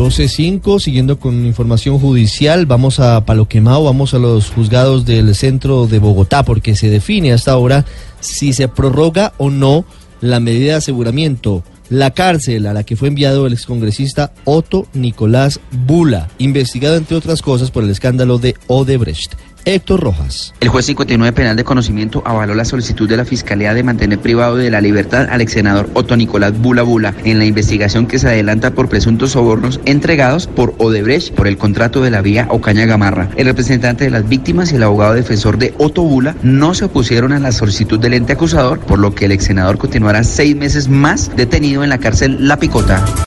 12.5, siguiendo con información judicial, vamos a Palo Quemado, vamos a los juzgados del centro de Bogotá, porque se define hasta ahora si se prorroga o no la medida de aseguramiento, la cárcel a la que fue enviado el excongresista Otto Nicolás Bula, investigado entre otras cosas por el escándalo de Odebrecht. Héctor Rojas. El juez 59 penal de conocimiento avaló la solicitud de la Fiscalía de mantener privado de la libertad al ex senador Otto Nicolás Bula Bula en la investigación que se adelanta por presuntos sobornos entregados por Odebrecht por el contrato de la vía Ocaña Gamarra. El representante de las víctimas y el abogado defensor de Otto Bula no se opusieron a la solicitud del ente acusador, por lo que el ex senador continuará seis meses más detenido en la cárcel La Picota.